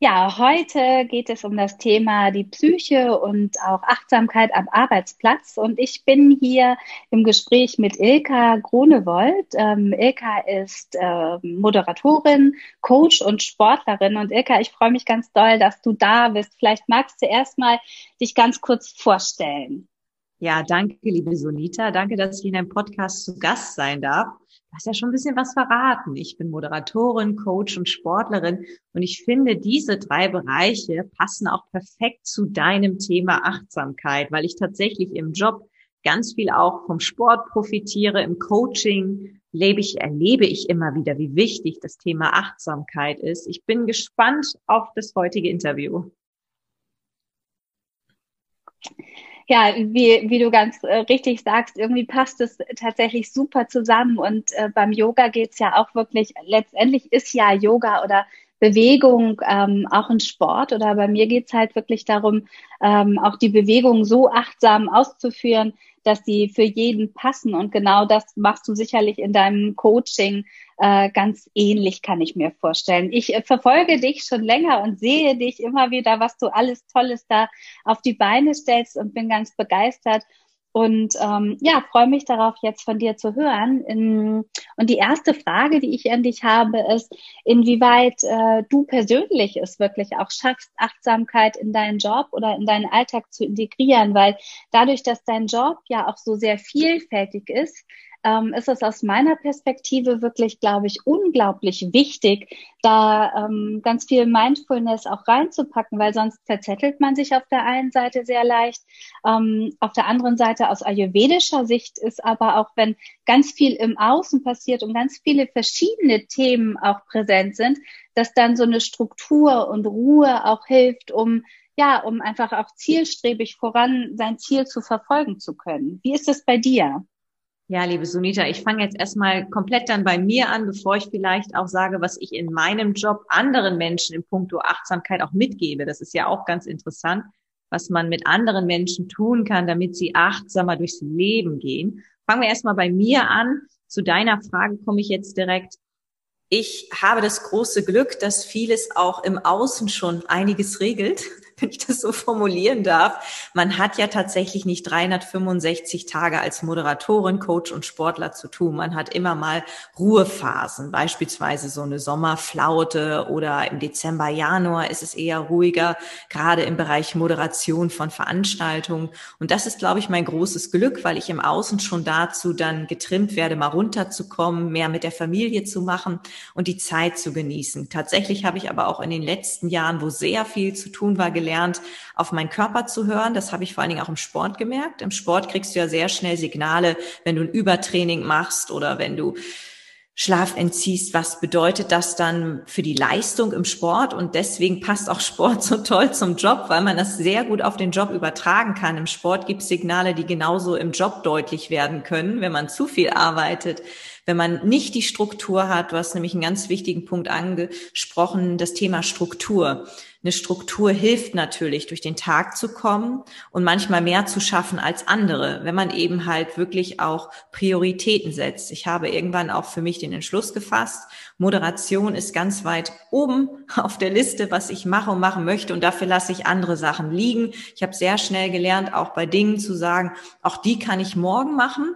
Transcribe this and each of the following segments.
Ja, heute geht es um das Thema die Psyche und auch Achtsamkeit am Arbeitsplatz. Und ich bin hier im Gespräch mit Ilka Grunewold. Ähm, Ilka ist äh, Moderatorin, Coach und Sportlerin. Und Ilka, ich freue mich ganz doll, dass du da bist. Vielleicht magst du erstmal dich ganz kurz vorstellen. Ja, danke, liebe Sonita. Danke, dass ich in deinem Podcast zu Gast sein darf. Hast ja schon ein bisschen was verraten. Ich bin Moderatorin, Coach und Sportlerin und ich finde, diese drei Bereiche passen auch perfekt zu deinem Thema Achtsamkeit, weil ich tatsächlich im Job ganz viel auch vom Sport profitiere, im Coaching lebe ich, erlebe ich immer wieder, wie wichtig das Thema Achtsamkeit ist. Ich bin gespannt auf das heutige Interview. Ja, wie, wie du ganz äh, richtig sagst, irgendwie passt es tatsächlich super zusammen. Und äh, beim Yoga geht's ja auch wirklich, letztendlich ist ja Yoga oder Bewegung ähm, auch ein Sport. Oder bei mir geht's halt wirklich darum, ähm, auch die Bewegung so achtsam auszuführen, dass sie für jeden passen. Und genau das machst du sicherlich in deinem Coaching äh, ganz ähnlich, kann ich mir vorstellen. Ich äh, verfolge dich schon länger und sehe dich immer wieder, was du alles Tolles da auf die Beine stellst und bin ganz begeistert. Und ähm, ja, freue mich darauf, jetzt von dir zu hören. Und die erste Frage, die ich an dich habe, ist, inwieweit äh, du persönlich es wirklich auch schaffst, Achtsamkeit in deinen Job oder in deinen Alltag zu integrieren, weil dadurch, dass dein Job ja auch so sehr vielfältig ist, ähm, ist es aus meiner Perspektive wirklich, glaube ich, unglaublich wichtig, da ähm, ganz viel Mindfulness auch reinzupacken, weil sonst verzettelt man sich auf der einen Seite sehr leicht. Ähm, auf der anderen Seite aus ayurvedischer Sicht ist aber auch, wenn ganz viel im Außen passiert und ganz viele verschiedene Themen auch präsent sind, dass dann so eine Struktur und Ruhe auch hilft, um ja, um einfach auch zielstrebig voran sein Ziel zu verfolgen zu können. Wie ist es bei dir? Ja, liebe Sunita, ich fange jetzt erstmal komplett dann bei mir an, bevor ich vielleicht auch sage, was ich in meinem Job anderen Menschen in puncto Achtsamkeit auch mitgebe. Das ist ja auch ganz interessant, was man mit anderen Menschen tun kann, damit sie achtsamer durchs Leben gehen. Fangen wir erstmal bei mir an. Zu deiner Frage komme ich jetzt direkt. Ich habe das große Glück, dass vieles auch im Außen schon einiges regelt wenn ich das so formulieren darf. Man hat ja tatsächlich nicht 365 Tage als Moderatorin, Coach und Sportler zu tun. Man hat immer mal Ruhephasen, beispielsweise so eine Sommerflaute oder im Dezember, Januar ist es eher ruhiger, gerade im Bereich Moderation von Veranstaltungen. Und das ist, glaube ich, mein großes Glück, weil ich im Außen schon dazu dann getrimmt werde, mal runterzukommen, mehr mit der Familie zu machen und die Zeit zu genießen. Tatsächlich habe ich aber auch in den letzten Jahren, wo sehr viel zu tun war, gelernt, gelernt, auf meinen Körper zu hören. Das habe ich vor allen Dingen auch im Sport gemerkt. Im Sport kriegst du ja sehr schnell Signale, wenn du ein Übertraining machst oder wenn du Schlaf entziehst, was bedeutet das dann für die Leistung im Sport? Und deswegen passt auch Sport so toll zum Job, weil man das sehr gut auf den Job übertragen kann. Im Sport gibt es Signale, die genauso im Job deutlich werden können, wenn man zu viel arbeitet, wenn man nicht die Struktur hat. Du hast nämlich einen ganz wichtigen Punkt angesprochen, das Thema Struktur. Eine Struktur hilft natürlich, durch den Tag zu kommen und manchmal mehr zu schaffen als andere, wenn man eben halt wirklich auch Prioritäten setzt. Ich habe irgendwann auch für mich den Entschluss gefasst, Moderation ist ganz weit oben auf der Liste, was ich mache und machen möchte und dafür lasse ich andere Sachen liegen. Ich habe sehr schnell gelernt, auch bei Dingen zu sagen, auch die kann ich morgen machen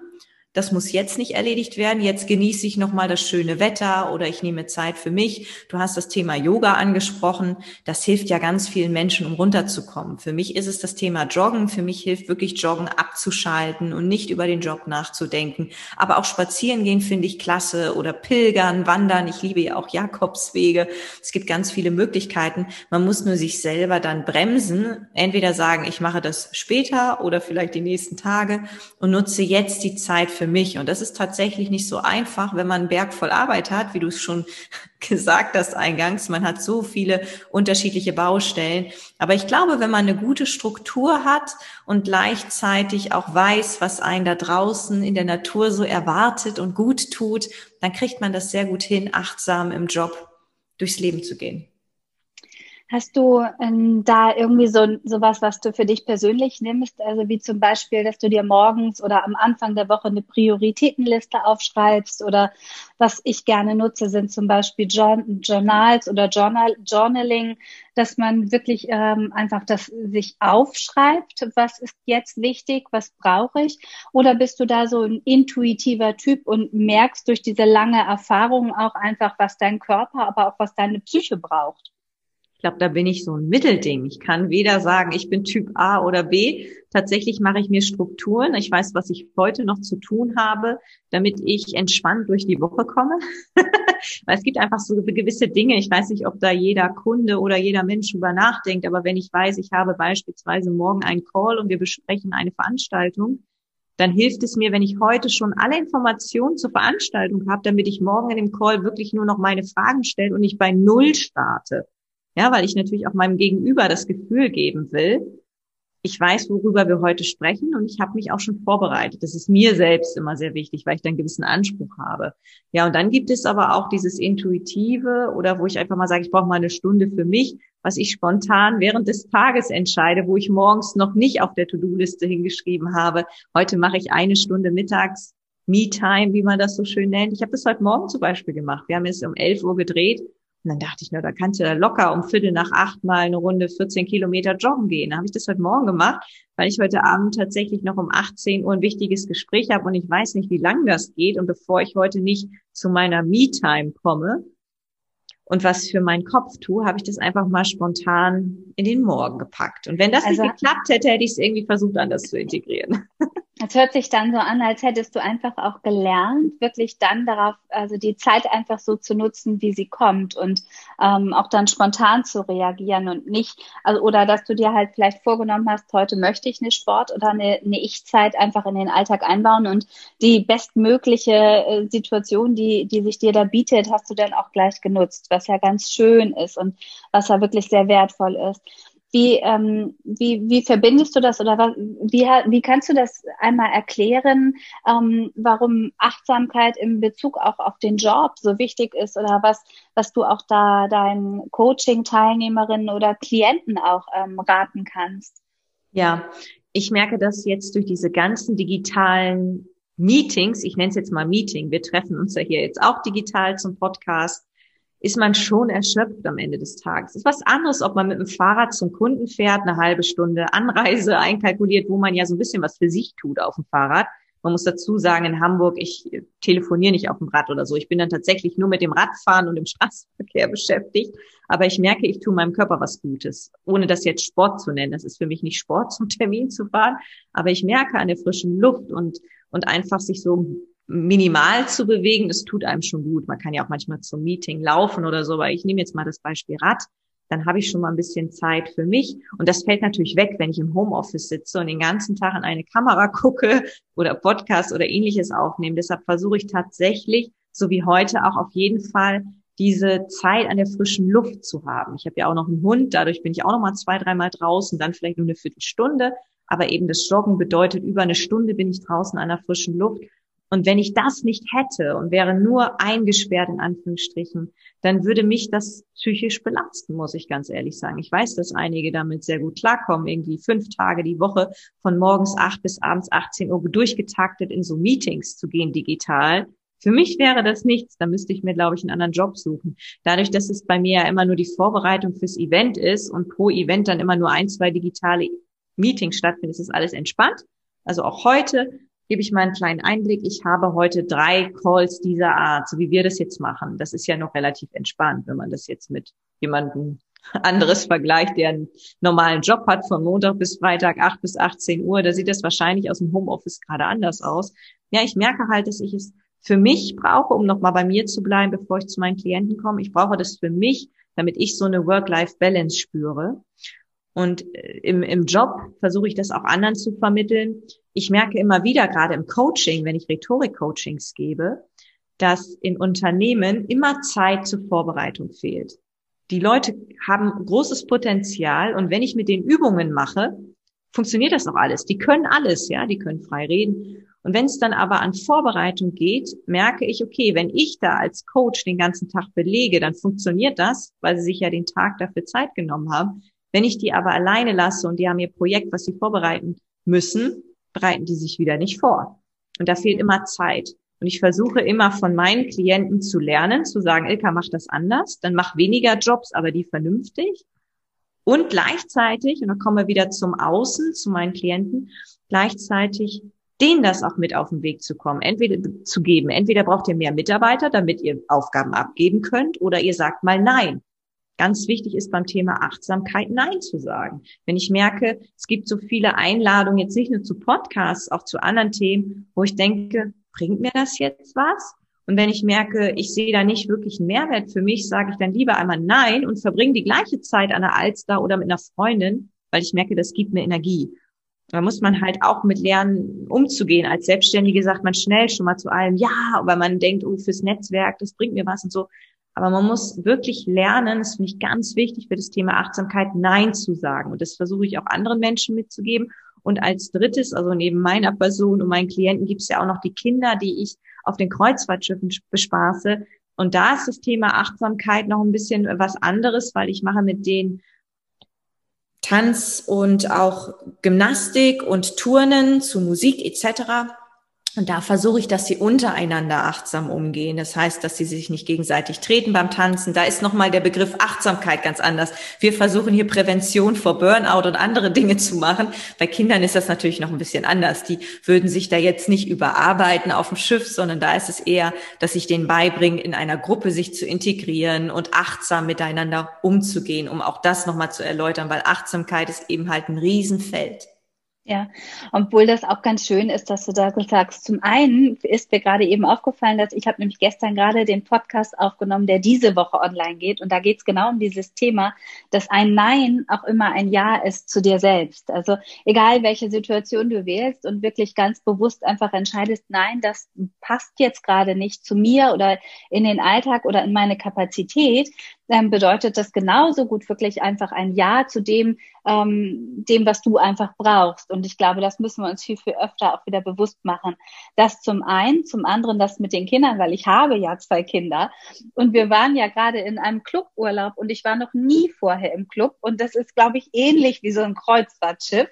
das muss jetzt nicht erledigt werden. Jetzt genieße ich nochmal das schöne Wetter oder ich nehme Zeit für mich. Du hast das Thema Yoga angesprochen. Das hilft ja ganz vielen Menschen, um runterzukommen. Für mich ist es das Thema Joggen. Für mich hilft wirklich Joggen abzuschalten und nicht über den Job nachzudenken. Aber auch spazieren gehen finde ich klasse oder pilgern, wandern. Ich liebe ja auch Jakobswege. Es gibt ganz viele Möglichkeiten. Man muss nur sich selber dann bremsen. Entweder sagen, ich mache das später oder vielleicht die nächsten Tage und nutze jetzt die Zeit für für mich. Und das ist tatsächlich nicht so einfach, wenn man einen Berg voll Arbeit hat, wie du es schon gesagt hast eingangs. Man hat so viele unterschiedliche Baustellen. Aber ich glaube, wenn man eine gute Struktur hat und gleichzeitig auch weiß, was einen da draußen in der Natur so erwartet und gut tut, dann kriegt man das sehr gut hin, achtsam im Job durchs Leben zu gehen. Hast du ähm, da irgendwie so sowas, was du für dich persönlich nimmst? Also wie zum Beispiel, dass du dir morgens oder am Anfang der Woche eine Prioritätenliste aufschreibst oder was ich gerne nutze, sind zum Beispiel Journals oder Journal Journaling, dass man wirklich ähm, einfach das sich aufschreibt, was ist jetzt wichtig, was brauche ich? Oder bist du da so ein intuitiver Typ und merkst durch diese lange Erfahrung auch einfach, was dein Körper, aber auch was deine Psyche braucht? Ich glaube, da bin ich so ein Mittelding. Ich kann weder sagen, ich bin Typ A oder B. Tatsächlich mache ich mir Strukturen. Ich weiß, was ich heute noch zu tun habe, damit ich entspannt durch die Woche komme. Weil es gibt einfach so gewisse Dinge. Ich weiß nicht, ob da jeder Kunde oder jeder Mensch drüber nachdenkt. Aber wenn ich weiß, ich habe beispielsweise morgen einen Call und wir besprechen eine Veranstaltung, dann hilft es mir, wenn ich heute schon alle Informationen zur Veranstaltung habe, damit ich morgen in dem Call wirklich nur noch meine Fragen stelle und nicht bei Null starte. Ja, weil ich natürlich auch meinem Gegenüber das Gefühl geben will, ich weiß, worüber wir heute sprechen und ich habe mich auch schon vorbereitet. Das ist mir selbst immer sehr wichtig, weil ich dann gewissen Anspruch habe. Ja, und dann gibt es aber auch dieses Intuitive oder wo ich einfach mal sage, ich brauche mal eine Stunde für mich, was ich spontan während des Tages entscheide, wo ich morgens noch nicht auf der To-Do-Liste hingeschrieben habe. Heute mache ich eine Stunde mittags Me-Time, wie man das so schön nennt. Ich habe das heute Morgen zum Beispiel gemacht. Wir haben es um 11 Uhr gedreht und dann dachte ich, na, da kannst du da locker um Viertel nach acht mal eine Runde 14 Kilometer joggen gehen. Da habe ich das heute Morgen gemacht, weil ich heute Abend tatsächlich noch um 18 Uhr ein wichtiges Gespräch habe und ich weiß nicht, wie lang das geht. Und bevor ich heute nicht zu meiner Me-Time komme und was für meinen Kopf tue, habe ich das einfach mal spontan in den Morgen gepackt. Und wenn das also, nicht geklappt hätte, hätte ich es irgendwie versucht, anders zu integrieren. Es hört sich dann so an, als hättest du einfach auch gelernt, wirklich dann darauf, also die Zeit einfach so zu nutzen, wie sie kommt und ähm, auch dann spontan zu reagieren und nicht, also oder dass du dir halt vielleicht vorgenommen hast, heute möchte ich eine Sport- oder eine, eine Ich-Zeit einfach in den Alltag einbauen und die bestmögliche äh, Situation, die, die sich dir da bietet, hast du dann auch gleich genutzt, was ja ganz schön ist und was ja wirklich sehr wertvoll ist. Wie, ähm, wie, wie verbindest du das oder was, wie, wie kannst du das einmal erklären, ähm, warum Achtsamkeit im Bezug auch auf den Job so wichtig ist oder was, was du auch da deinen Coaching-Teilnehmerinnen oder Klienten auch ähm, raten kannst? Ja, ich merke das jetzt durch diese ganzen digitalen Meetings, ich nenne es jetzt mal Meeting, wir treffen uns ja hier jetzt auch digital zum Podcast, ist man schon erschöpft am Ende des Tages. Es ist was anderes, ob man mit dem Fahrrad zum Kunden fährt, eine halbe Stunde Anreise einkalkuliert, wo man ja so ein bisschen was für sich tut auf dem Fahrrad. Man muss dazu sagen, in Hamburg, ich telefoniere nicht auf dem Rad oder so. Ich bin dann tatsächlich nur mit dem Radfahren und dem Straßenverkehr beschäftigt. Aber ich merke, ich tue meinem Körper was Gutes, ohne das jetzt Sport zu nennen. Das ist für mich nicht Sport, zum Termin zu fahren. Aber ich merke an der frischen Luft und, und einfach sich so minimal zu bewegen, das tut einem schon gut. Man kann ja auch manchmal zum Meeting laufen oder so, aber ich nehme jetzt mal das Beispiel Rad. Dann habe ich schon mal ein bisschen Zeit für mich. Und das fällt natürlich weg, wenn ich im Homeoffice sitze und den ganzen Tag in eine Kamera gucke oder Podcast oder ähnliches aufnehme. Deshalb versuche ich tatsächlich, so wie heute, auch auf jeden Fall diese Zeit an der frischen Luft zu haben. Ich habe ja auch noch einen Hund, dadurch bin ich auch noch mal zwei, dreimal draußen, dann vielleicht nur eine Viertelstunde. Aber eben das Joggen bedeutet, über eine Stunde bin ich draußen an der frischen Luft und wenn ich das nicht hätte und wäre nur eingesperrt in Anführungsstrichen, dann würde mich das psychisch belasten, muss ich ganz ehrlich sagen. Ich weiß, dass einige damit sehr gut klarkommen, irgendwie fünf Tage die Woche von morgens acht bis abends 18 Uhr durchgetaktet in so Meetings zu gehen digital. Für mich wäre das nichts. Da müsste ich mir, glaube ich, einen anderen Job suchen. Dadurch, dass es bei mir ja immer nur die Vorbereitung fürs Event ist und pro Event dann immer nur ein, zwei digitale Meetings stattfinden, ist das alles entspannt. Also auch heute gebe ich mal einen kleinen Einblick. Ich habe heute drei Calls dieser Art, so wie wir das jetzt machen. Das ist ja noch relativ entspannt, wenn man das jetzt mit jemandem anderes vergleicht, der einen normalen Job hat von Montag bis Freitag, 8 bis 18 Uhr. Da sieht das wahrscheinlich aus dem Homeoffice gerade anders aus. Ja, ich merke halt, dass ich es für mich brauche, um nochmal bei mir zu bleiben, bevor ich zu meinen Klienten komme. Ich brauche das für mich, damit ich so eine Work-Life-Balance spüre. Und äh, im, im Job versuche ich das auch anderen zu vermitteln, ich merke immer wieder, gerade im Coaching, wenn ich Rhetorik-Coachings gebe, dass in Unternehmen immer Zeit zur Vorbereitung fehlt. Die Leute haben großes Potenzial und wenn ich mit den Übungen mache, funktioniert das auch alles. Die können alles, ja, die können frei reden. Und wenn es dann aber an Vorbereitung geht, merke ich, okay, wenn ich da als Coach den ganzen Tag belege, dann funktioniert das, weil sie sich ja den Tag dafür Zeit genommen haben. Wenn ich die aber alleine lasse und die haben ihr Projekt, was sie vorbereiten müssen, bereiten die sich wieder nicht vor. Und da fehlt immer Zeit. Und ich versuche immer von meinen Klienten zu lernen, zu sagen, Ilka, mach das anders, dann mach weniger Jobs, aber die vernünftig. Und gleichzeitig, und dann kommen wir wieder zum Außen, zu meinen Klienten, gleichzeitig denen das auch mit auf den Weg zu kommen, entweder zu geben. Entweder braucht ihr mehr Mitarbeiter, damit ihr Aufgaben abgeben könnt, oder ihr sagt mal nein. Ganz wichtig ist beim Thema Achtsamkeit Nein zu sagen. Wenn ich merke, es gibt so viele Einladungen, jetzt nicht nur zu Podcasts, auch zu anderen Themen, wo ich denke, bringt mir das jetzt was? Und wenn ich merke, ich sehe da nicht wirklich einen Mehrwert für mich, sage ich dann lieber einmal Nein und verbringe die gleiche Zeit an der Alster oder mit einer Freundin, weil ich merke, das gibt mir Energie. Da muss man halt auch mit lernen, umzugehen. Als Selbstständige sagt man schnell schon mal zu allem Ja, weil man denkt, oh, fürs Netzwerk, das bringt mir was und so. Aber man muss wirklich lernen, das finde ich ganz wichtig für das Thema Achtsamkeit, Nein zu sagen. Und das versuche ich auch anderen Menschen mitzugeben. Und als drittes, also neben meiner Person und meinen Klienten gibt es ja auch noch die Kinder, die ich auf den Kreuzfahrtschiffen bespaße. Und da ist das Thema Achtsamkeit noch ein bisschen was anderes, weil ich mache mit denen Tanz und auch Gymnastik und Turnen zu Musik etc. Und da versuche ich, dass sie untereinander achtsam umgehen. Das heißt, dass sie sich nicht gegenseitig treten beim Tanzen. Da ist nochmal der Begriff Achtsamkeit ganz anders. Wir versuchen hier Prävention vor Burnout und andere Dinge zu machen. Bei Kindern ist das natürlich noch ein bisschen anders. Die würden sich da jetzt nicht überarbeiten auf dem Schiff, sondern da ist es eher, dass ich denen beibringe, in einer Gruppe sich zu integrieren und achtsam miteinander umzugehen, um auch das nochmal zu erläutern, weil Achtsamkeit ist eben halt ein Riesenfeld. Ja, obwohl das auch ganz schön ist, dass du da sagst. Zum einen ist mir gerade eben aufgefallen, dass ich habe nämlich gestern gerade den Podcast aufgenommen, der diese Woche online geht. Und da geht es genau um dieses Thema, dass ein Nein auch immer ein Ja ist zu dir selbst. Also egal, welche Situation du wählst und wirklich ganz bewusst einfach entscheidest, nein, das passt jetzt gerade nicht zu mir oder in den Alltag oder in meine Kapazität, ähm, bedeutet das genauso gut wirklich einfach ein Ja zu dem, ähm, dem, was du einfach brauchst. Und ich glaube, das müssen wir uns viel, viel öfter auch wieder bewusst machen. Das zum einen, zum anderen das mit den Kindern, weil ich habe ja zwei Kinder. Und wir waren ja gerade in einem Cluburlaub und ich war noch nie vorher im Club. Und das ist, glaube ich, ähnlich wie so ein Kreuzfahrtschiff.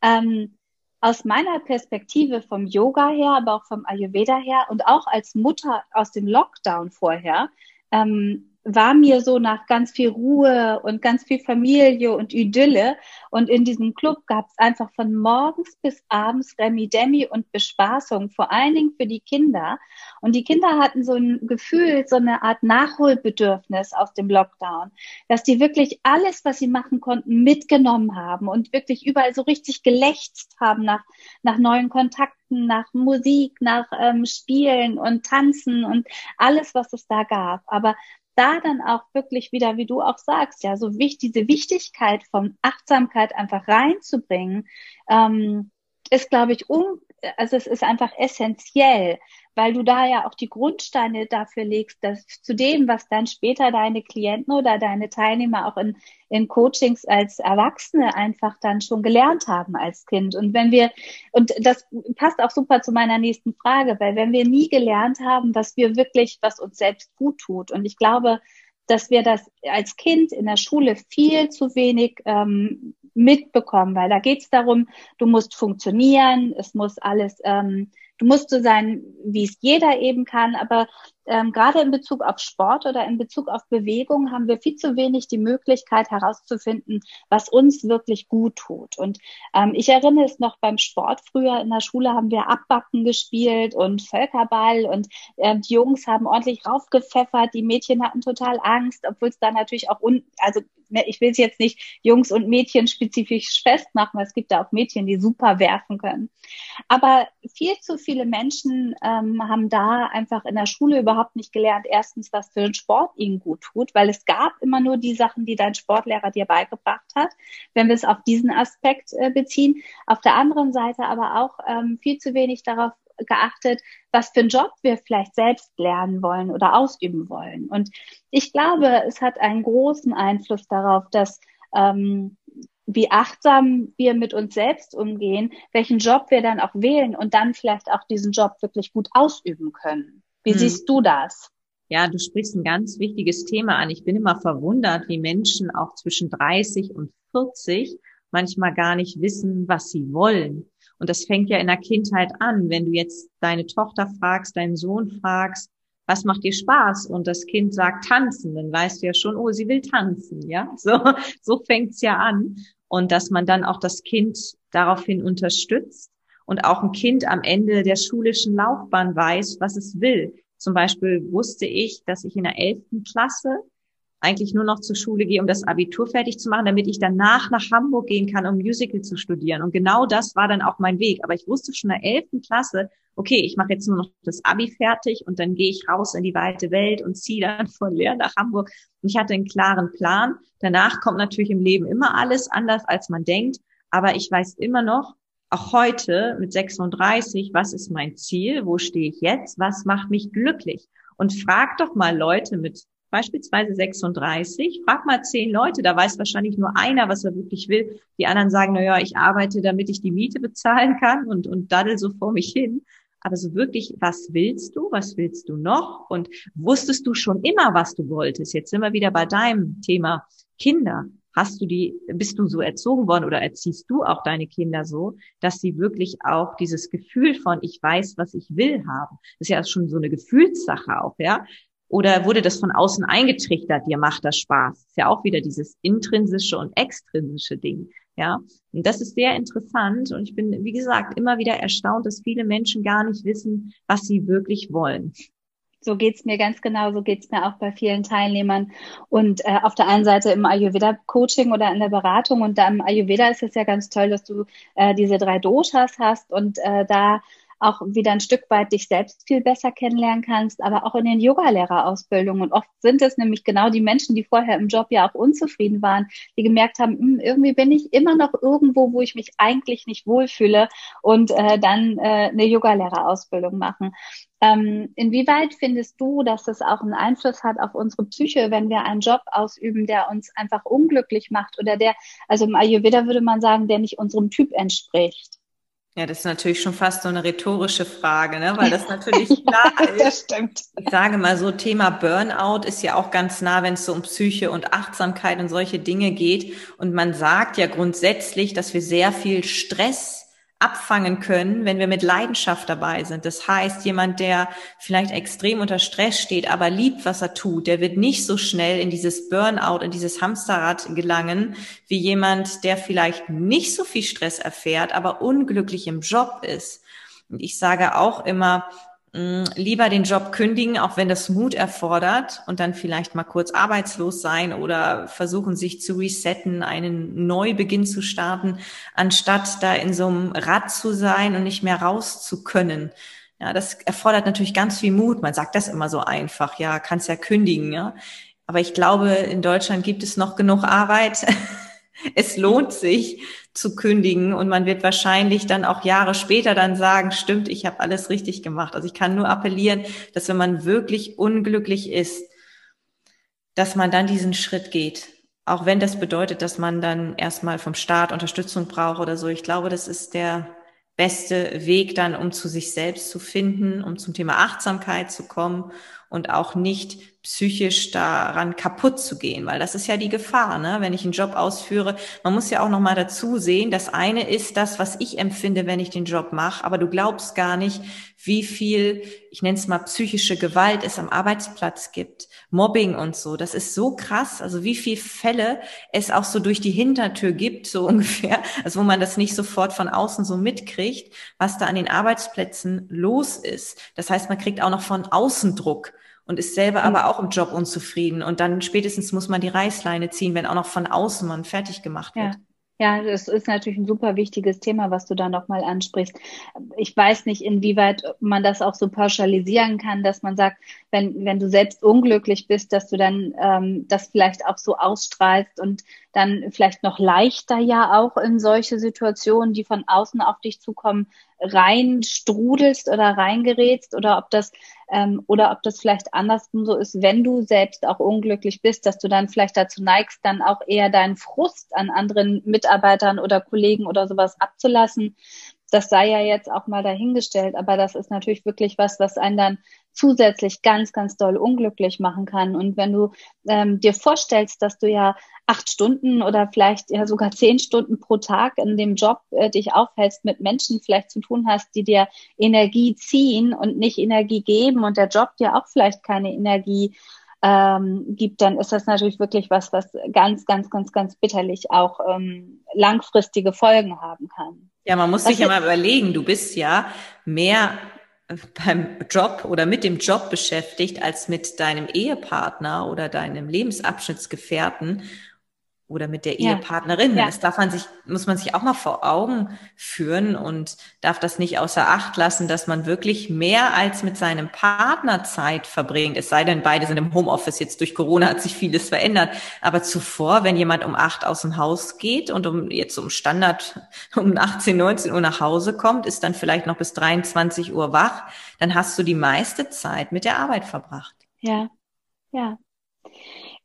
Ähm, aus meiner Perspektive vom Yoga her, aber auch vom Ayurveda her und auch als Mutter aus dem Lockdown vorher, ähm, war mir so nach ganz viel Ruhe und ganz viel Familie und Idylle. Und in diesem Club gab es einfach von morgens bis abends Remi Demi und Bespaßung, vor allen Dingen für die Kinder. Und die Kinder hatten so ein Gefühl, so eine Art Nachholbedürfnis aus dem Lockdown, dass die wirklich alles, was sie machen konnten, mitgenommen haben und wirklich überall so richtig gelächzt haben nach, nach neuen Kontakten, nach Musik, nach ähm, Spielen und Tanzen und alles, was es da gab. Aber da dann auch wirklich wieder, wie du auch sagst, ja, so wichtig, diese Wichtigkeit von Achtsamkeit einfach reinzubringen, ähm, ist, glaube ich, um, also es ist einfach essentiell, weil du da ja auch die Grundsteine dafür legst, dass zu dem, was dann später deine Klienten oder deine Teilnehmer auch in, in Coachings als Erwachsene einfach dann schon gelernt haben als Kind. Und wenn wir, und das passt auch super zu meiner nächsten Frage, weil wenn wir nie gelernt haben, was wir wirklich, was uns selbst gut tut, und ich glaube, dass wir das als Kind in der Schule viel zu wenig ähm, mitbekommen, weil da geht es darum, du musst funktionieren, es muss alles ähm, Du musst so sein, wie es jeder eben kann, aber ähm, gerade in Bezug auf Sport oder in Bezug auf Bewegung haben wir viel zu wenig die Möglichkeit herauszufinden, was uns wirklich gut tut. Und ähm, ich erinnere es noch beim Sport früher in der Schule haben wir Abbacken gespielt und Völkerball und ähm, die Jungs haben ordentlich raufgepfeffert, die Mädchen hatten total Angst, obwohl es da natürlich auch un also Ne, ich will es jetzt nicht Jungs und Mädchen spezifisch festmachen, weil es gibt da auch Mädchen, die super werfen können. Aber viel zu viele Menschen ähm, haben da einfach in der Schule überhaupt überhaupt nicht gelernt, erstens, was für den Sport ihnen gut tut, weil es gab immer nur die Sachen, die dein Sportlehrer dir beigebracht hat, wenn wir es auf diesen Aspekt äh, beziehen. Auf der anderen Seite aber auch ähm, viel zu wenig darauf geachtet, was für einen Job wir vielleicht selbst lernen wollen oder ausüben wollen. Und ich glaube, es hat einen großen Einfluss darauf, dass ähm, wie achtsam wir mit uns selbst umgehen, welchen Job wir dann auch wählen und dann vielleicht auch diesen Job wirklich gut ausüben können. Wie hm. siehst du das? Ja, du sprichst ein ganz wichtiges Thema an. Ich bin immer verwundert, wie Menschen auch zwischen 30 und 40 manchmal gar nicht wissen, was sie wollen. Und das fängt ja in der Kindheit an. Wenn du jetzt deine Tochter fragst, deinen Sohn fragst, was macht dir Spaß? Und das Kind sagt tanzen, dann weißt du ja schon, oh, sie will tanzen, ja. So, so fängt's ja an. Und dass man dann auch das Kind daraufhin unterstützt und auch ein Kind am Ende der schulischen Laufbahn weiß, was es will. Zum Beispiel wusste ich, dass ich in der elften Klasse eigentlich nur noch zur Schule gehe, um das Abitur fertig zu machen, damit ich danach nach Hamburg gehen kann, um Musical zu studieren. Und genau das war dann auch mein Weg. Aber ich wusste schon in der elften Klasse, okay, ich mache jetzt nur noch das Abi fertig und dann gehe ich raus in die weite Welt und ziehe dann von Leer nach Hamburg. Und ich hatte einen klaren Plan. Danach kommt natürlich im Leben immer alles anders, als man denkt. Aber ich weiß immer noch, auch heute mit 36, was ist mein Ziel? Wo stehe ich jetzt? Was macht mich glücklich? Und frag doch mal Leute mit beispielsweise 36, frag mal zehn Leute, da weiß wahrscheinlich nur einer, was er wirklich will. Die anderen sagen, na ja, ich arbeite, damit ich die Miete bezahlen kann und, und daddel so vor mich hin. Aber so wirklich, was willst du? Was willst du noch? Und wusstest du schon immer, was du wolltest? Jetzt sind wir wieder bei deinem Thema Kinder. Hast du die, bist du so erzogen worden oder erziehst du auch deine Kinder so, dass sie wirklich auch dieses Gefühl von ich weiß, was ich will haben? Das ist ja schon so eine Gefühlssache auch, ja. Oder wurde das von außen eingetrichtert, dir macht das Spaß? ist ja auch wieder dieses intrinsische und extrinsische Ding. Ja, und das ist sehr interessant. Und ich bin, wie gesagt, immer wieder erstaunt, dass viele Menschen gar nicht wissen, was sie wirklich wollen. So geht's mir ganz genau, so geht's mir auch bei vielen Teilnehmern. Und äh, auf der einen Seite im Ayurveda-Coaching oder in der Beratung und da im Ayurveda ist es ja ganz toll, dass du äh, diese drei Doshas hast und äh, da auch wieder ein Stück weit dich selbst viel besser kennenlernen kannst, aber auch in den Yogalehrerausbildungen. Und oft sind es nämlich genau die Menschen, die vorher im Job ja auch unzufrieden waren, die gemerkt haben, hm, irgendwie bin ich immer noch irgendwo, wo ich mich eigentlich nicht wohlfühle und äh, dann äh, eine Yogalehrerausbildung machen. Ähm, inwieweit findest du, dass es auch einen Einfluss hat auf unsere Psyche, wenn wir einen Job ausüben, der uns einfach unglücklich macht oder der, also im Ayurveda würde man sagen, der nicht unserem Typ entspricht? Ja, das ist natürlich schon fast so eine rhetorische Frage, ne? weil das natürlich klar ist. das stimmt. Ich sage mal so, Thema Burnout ist ja auch ganz nah, wenn es so um Psyche und Achtsamkeit und solche Dinge geht. Und man sagt ja grundsätzlich, dass wir sehr viel Stress abfangen können, wenn wir mit Leidenschaft dabei sind. Das heißt, jemand, der vielleicht extrem unter Stress steht, aber liebt, was er tut, der wird nicht so schnell in dieses Burnout, in dieses Hamsterrad gelangen, wie jemand, der vielleicht nicht so viel Stress erfährt, aber unglücklich im Job ist. Und ich sage auch immer, Mm, lieber den Job kündigen, auch wenn das Mut erfordert und dann vielleicht mal kurz arbeitslos sein oder versuchen, sich zu resetten, einen Neubeginn zu starten, anstatt da in so einem Rad zu sein und nicht mehr raus zu können. Ja, das erfordert natürlich ganz viel Mut. Man sagt das immer so einfach. Ja, kannst ja kündigen, ja. Aber ich glaube, in Deutschland gibt es noch genug Arbeit. es lohnt sich, zu kündigen und man wird wahrscheinlich dann auch Jahre später dann sagen, stimmt, ich habe alles richtig gemacht. Also ich kann nur appellieren, dass wenn man wirklich unglücklich ist, dass man dann diesen Schritt geht. Auch wenn das bedeutet, dass man dann erstmal vom Staat Unterstützung braucht oder so. Ich glaube, das ist der beste Weg dann, um zu sich selbst zu finden, um zum Thema Achtsamkeit zu kommen und auch nicht psychisch daran kaputt zu gehen, weil das ist ja die Gefahr, ne? wenn ich einen Job ausführe. Man muss ja auch noch mal dazu sehen, das eine ist das, was ich empfinde, wenn ich den Job mache, aber du glaubst gar nicht, wie viel, ich nenne es mal psychische Gewalt es am Arbeitsplatz gibt, Mobbing und so. Das ist so krass, also wie viel Fälle es auch so durch die Hintertür gibt, so ungefähr, also wo man das nicht sofort von außen so mitkriegt, was da an den Arbeitsplätzen los ist. Das heißt, man kriegt auch noch von außen Druck und ist selber mhm. aber auch im Job unzufrieden. Und dann spätestens muss man die Reißleine ziehen, wenn auch noch von außen man fertig gemacht wird. Ja. Ja, das ist natürlich ein super wichtiges Thema, was du da nochmal ansprichst. Ich weiß nicht, inwieweit man das auch so pauschalisieren kann, dass man sagt, wenn, wenn du selbst unglücklich bist, dass du dann ähm, das vielleicht auch so ausstrahlst und dann vielleicht noch leichter ja auch in solche Situationen, die von außen auf dich zukommen, reinstrudelst oder reingerätst oder ob das ähm, oder ob das vielleicht andersrum so ist, wenn du selbst auch unglücklich bist, dass du dann vielleicht dazu neigst, dann auch eher deinen Frust an anderen Mitarbeitern oder Kollegen oder sowas abzulassen. Das sei ja jetzt auch mal dahingestellt, aber das ist natürlich wirklich was, was einen dann zusätzlich ganz, ganz doll unglücklich machen kann. Und wenn du ähm, dir vorstellst, dass du ja acht Stunden oder vielleicht ja sogar zehn Stunden pro Tag in dem Job äh, dich aufhältst, mit Menschen vielleicht zu tun hast, die dir Energie ziehen und nicht Energie geben und der Job dir auch vielleicht keine Energie ähm, gibt, dann ist das natürlich wirklich was, was ganz, ganz, ganz, ganz bitterlich auch ähm, langfristige Folgen haben kann. Ja, man muss sich ja mal überlegen, du bist ja mehr beim Job oder mit dem Job beschäftigt als mit deinem Ehepartner oder deinem Lebensabschnittsgefährten oder mit der ja. Ehepartnerin. Ja. Das darf man sich, muss man sich auch mal vor Augen führen und darf das nicht außer Acht lassen, dass man wirklich mehr als mit seinem Partner Zeit verbringt. Es sei denn, beide sind im Homeoffice. Jetzt durch Corona hat sich vieles verändert. Aber zuvor, wenn jemand um acht aus dem Haus geht und um jetzt um Standard um 18, 19 Uhr nach Hause kommt, ist dann vielleicht noch bis 23 Uhr wach, dann hast du die meiste Zeit mit der Arbeit verbracht. Ja, ja.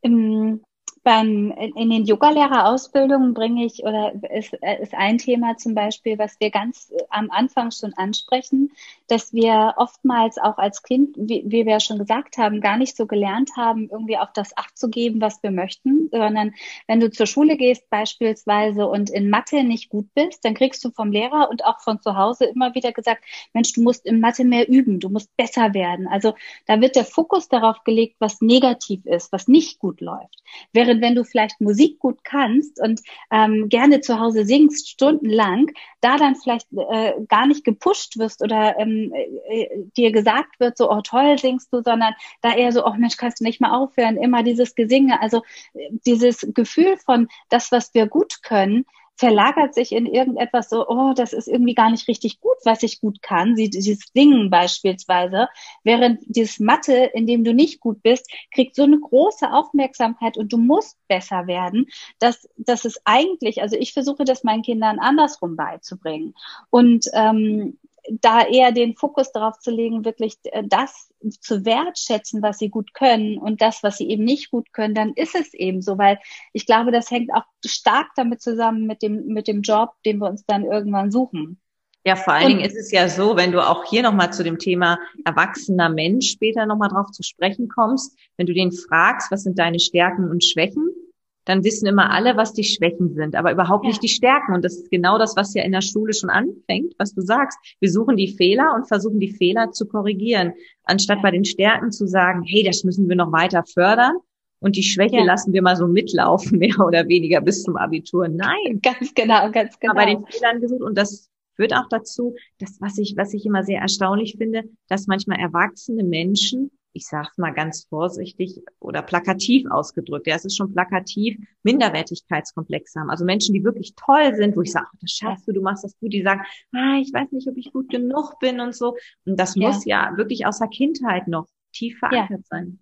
Im beim, in den Yogalehrerausbildungen bringe ich oder ist, ist ein Thema zum Beispiel, was wir ganz am Anfang schon ansprechen, dass wir oftmals auch als Kind, wie, wie wir ja schon gesagt haben, gar nicht so gelernt haben, irgendwie auf das Acht zu geben, was wir möchten, sondern wenn du zur Schule gehst beispielsweise und in Mathe nicht gut bist, dann kriegst du vom Lehrer und auch von zu Hause immer wieder gesagt, Mensch, du musst in Mathe mehr üben, du musst besser werden. Also da wird der Fokus darauf gelegt, was negativ ist, was nicht gut läuft. Während wenn du vielleicht Musik gut kannst und ähm, gerne zu Hause singst stundenlang, da dann vielleicht äh, gar nicht gepusht wirst oder ähm, äh, dir gesagt wird, so, oh toll singst du, sondern da eher so, oh Mensch, kannst du nicht mal aufhören, immer dieses Gesinge, also äh, dieses Gefühl von das, was wir gut können, verlagert sich in irgendetwas so, oh, das ist irgendwie gar nicht richtig gut, was ich gut kann, dieses Singen beispielsweise, während dieses Mathe, in dem du nicht gut bist, kriegt so eine große Aufmerksamkeit und du musst besser werden, dass das ist eigentlich, also ich versuche das meinen Kindern andersrum beizubringen. Und ähm, da eher den Fokus darauf zu legen, wirklich äh, das zu wertschätzen, was sie gut können und das, was sie eben nicht gut können, dann ist es eben so, weil ich glaube, das hängt auch stark damit zusammen mit dem, mit dem Job, den wir uns dann irgendwann suchen. Ja, vor allen Dingen ist es ja so, wenn du auch hier nochmal zu dem Thema erwachsener Mensch später nochmal drauf zu sprechen kommst, wenn du den fragst, was sind deine Stärken und Schwächen, dann wissen immer alle, was die Schwächen sind, aber überhaupt ja. nicht die Stärken. Und das ist genau das, was ja in der Schule schon anfängt, was du sagst. Wir suchen die Fehler und versuchen die Fehler zu korrigieren, anstatt bei den Stärken zu sagen, hey, das müssen wir noch weiter fördern. Und die Schwäche ja. lassen wir mal so mitlaufen, mehr oder weniger bis zum Abitur. Nein. Ganz genau, ganz genau. Aber bei den Fehlern gesucht und das führt auch dazu, dass was ich, was ich immer sehr erstaunlich finde, dass manchmal erwachsene Menschen ich sage es mal ganz vorsichtig oder plakativ ausgedrückt, ja, es ist schon plakativ, Minderwertigkeitskomplex haben. Also Menschen, die wirklich toll sind, wo ich sage, das schaffst du, du machst das gut, die sagen, ah, ich weiß nicht, ob ich gut genug bin und so. Und das ja. muss ja wirklich aus der Kindheit noch tief verankert ja. sein.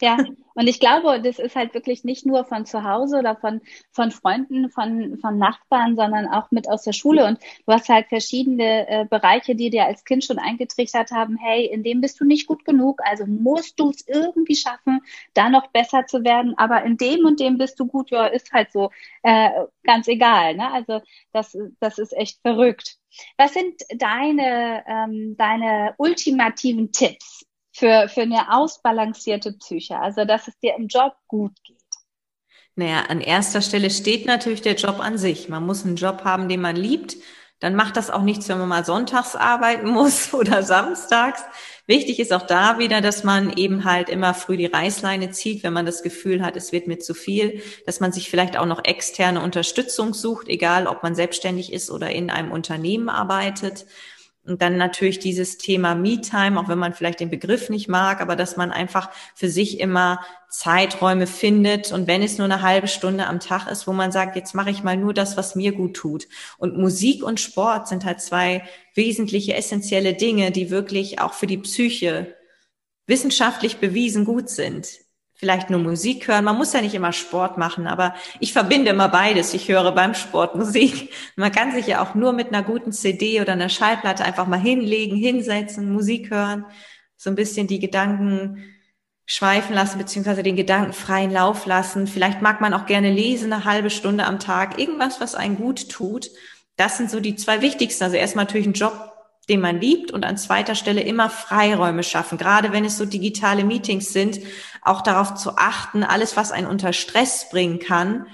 Ja, und ich glaube, das ist halt wirklich nicht nur von zu Hause oder von, von Freunden, von, von Nachbarn, sondern auch mit aus der Schule. Und du hast halt verschiedene äh, Bereiche, die dir als Kind schon eingetrichtert haben, hey, in dem bist du nicht gut genug, also musst du es irgendwie schaffen, da noch besser zu werden. Aber in dem und dem bist du gut, ja, ist halt so äh, ganz egal. Ne? Also das, das ist echt verrückt. Was sind deine, ähm, deine ultimativen Tipps? Für, für eine ausbalancierte Psyche, also dass es dir im Job gut geht? Naja, an erster Stelle steht natürlich der Job an sich. Man muss einen Job haben, den man liebt. Dann macht das auch nichts, wenn man mal sonntags arbeiten muss oder samstags. Wichtig ist auch da wieder, dass man eben halt immer früh die Reißleine zieht, wenn man das Gefühl hat, es wird mir zu viel, dass man sich vielleicht auch noch externe Unterstützung sucht, egal ob man selbstständig ist oder in einem Unternehmen arbeitet Und dann natürlich dieses Thema Me-Time, auch wenn man vielleicht den Begriff nicht mag, aber dass man einfach für sich immer Zeiträume findet und wenn es nur eine halbe Stunde am Tag ist, wo man sagt, jetzt mache ich mal nur das, was mir gut tut. Und Musik und Sport sind halt zwei wesentliche, essentielle Dinge, die wirklich auch für die Psyche wissenschaftlich bewiesen gut sind vielleicht nur Musik hören. Man muss ja nicht immer Sport machen, aber ich verbinde immer beides. Ich höre beim Sport Musik. Man kann sich ja auch nur mit einer guten CD oder einer Schallplatte einfach mal hinlegen, hinsetzen, Musik hören, so ein bisschen die Gedanken schweifen lassen, beziehungsweise den Gedanken freien Lauf lassen. Vielleicht mag man auch gerne lesen, eine halbe Stunde am Tag, irgendwas, was einen gut tut. Das sind so die zwei wichtigsten. Also erstmal natürlich ein Job, den man liebt und an zweiter Stelle immer Freiräume schaffen. Gerade wenn es so digitale Meetings sind, auch darauf zu achten, alles, was einen unter Stress bringen kann,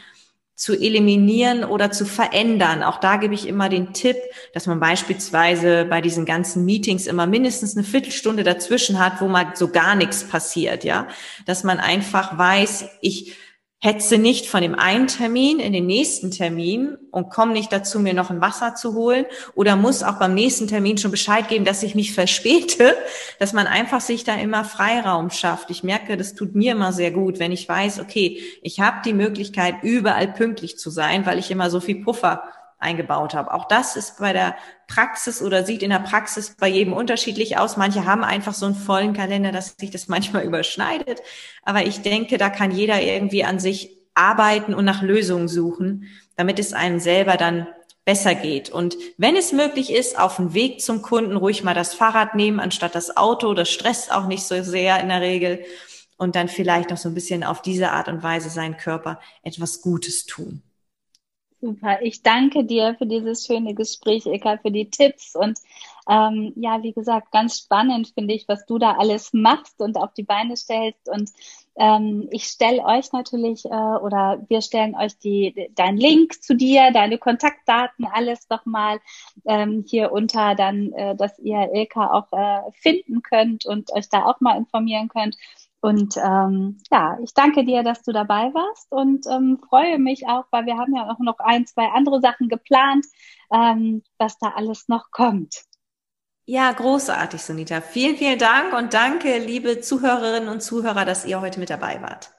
zu eliminieren oder zu verändern. Auch da gebe ich immer den Tipp, dass man beispielsweise bei diesen ganzen Meetings immer mindestens eine Viertelstunde dazwischen hat, wo mal so gar nichts passiert, ja. Dass man einfach weiß, ich hetze nicht von dem einen Termin in den nächsten Termin und komme nicht dazu, mir noch ein Wasser zu holen oder muss auch beim nächsten Termin schon Bescheid geben, dass ich mich verspäte, dass man einfach sich da immer Freiraum schafft. Ich merke, das tut mir immer sehr gut, wenn ich weiß, okay, ich habe die Möglichkeit, überall pünktlich zu sein, weil ich immer so viel Puffer eingebaut habe. Auch das ist bei der Praxis oder sieht in der Praxis bei jedem unterschiedlich aus. Manche haben einfach so einen vollen Kalender, dass sich das manchmal überschneidet. Aber ich denke, da kann jeder irgendwie an sich arbeiten und nach Lösungen suchen, damit es einem selber dann besser geht. Und wenn es möglich ist, auf dem Weg zum Kunden ruhig mal das Fahrrad nehmen, anstatt das Auto. Das stresst auch nicht so sehr in der Regel. Und dann vielleicht noch so ein bisschen auf diese Art und Weise seinen Körper etwas Gutes tun. Super. Ich danke dir für dieses schöne Gespräch, Eka, für die Tipps und ähm, ja, wie gesagt, ganz spannend finde ich, was du da alles machst und auf die Beine stellst und ähm, ich stelle euch natürlich äh, oder wir stellen euch die deinen Link zu dir, deine Kontaktdaten, alles nochmal ähm, hier unter, dann, äh, dass ihr Ilka auch äh, finden könnt und euch da auch mal informieren könnt. Und ähm, ja, ich danke dir, dass du dabei warst und ähm, freue mich auch, weil wir haben ja auch noch ein, zwei andere Sachen geplant, ähm, was da alles noch kommt. Ja, großartig, Sunita. Vielen, vielen Dank und danke, liebe Zuhörerinnen und Zuhörer, dass ihr heute mit dabei wart.